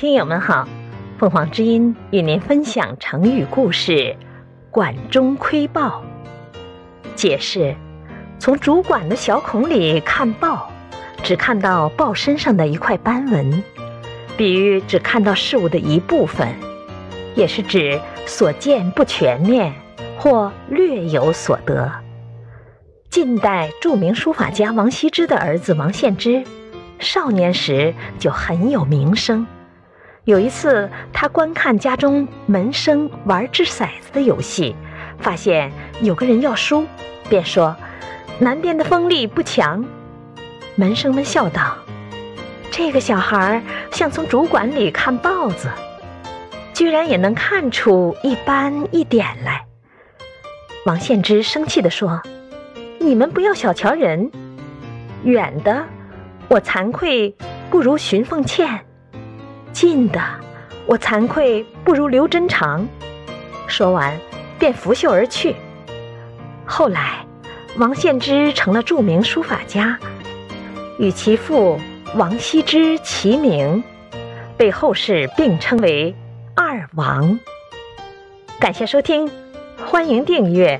听友们好，凤凰之音与您分享成语故事“管中窥豹”。解释：从主管的小孔里看豹，只看到豹身上的一块斑纹，比喻只看到事物的一部分，也是指所见不全面或略有所得。近代著名书法家王羲之的儿子王献之，少年时就很有名声。有一次，他观看家中门生玩掷骰子的游戏，发现有个人要输，便说：“南边的风力不强。”门生们笑道：“这个小孩像从主管里看豹子，居然也能看出一斑一点来。”王献之生气地说：“你们不要小瞧人，远的我惭愧不如荀凤倩。”近的，我惭愧不如刘真长。说完，便拂袖而去。后来，王献之成了著名书法家，与其父王羲之齐名，被后世并称为“二王”。感谢收听，欢迎订阅。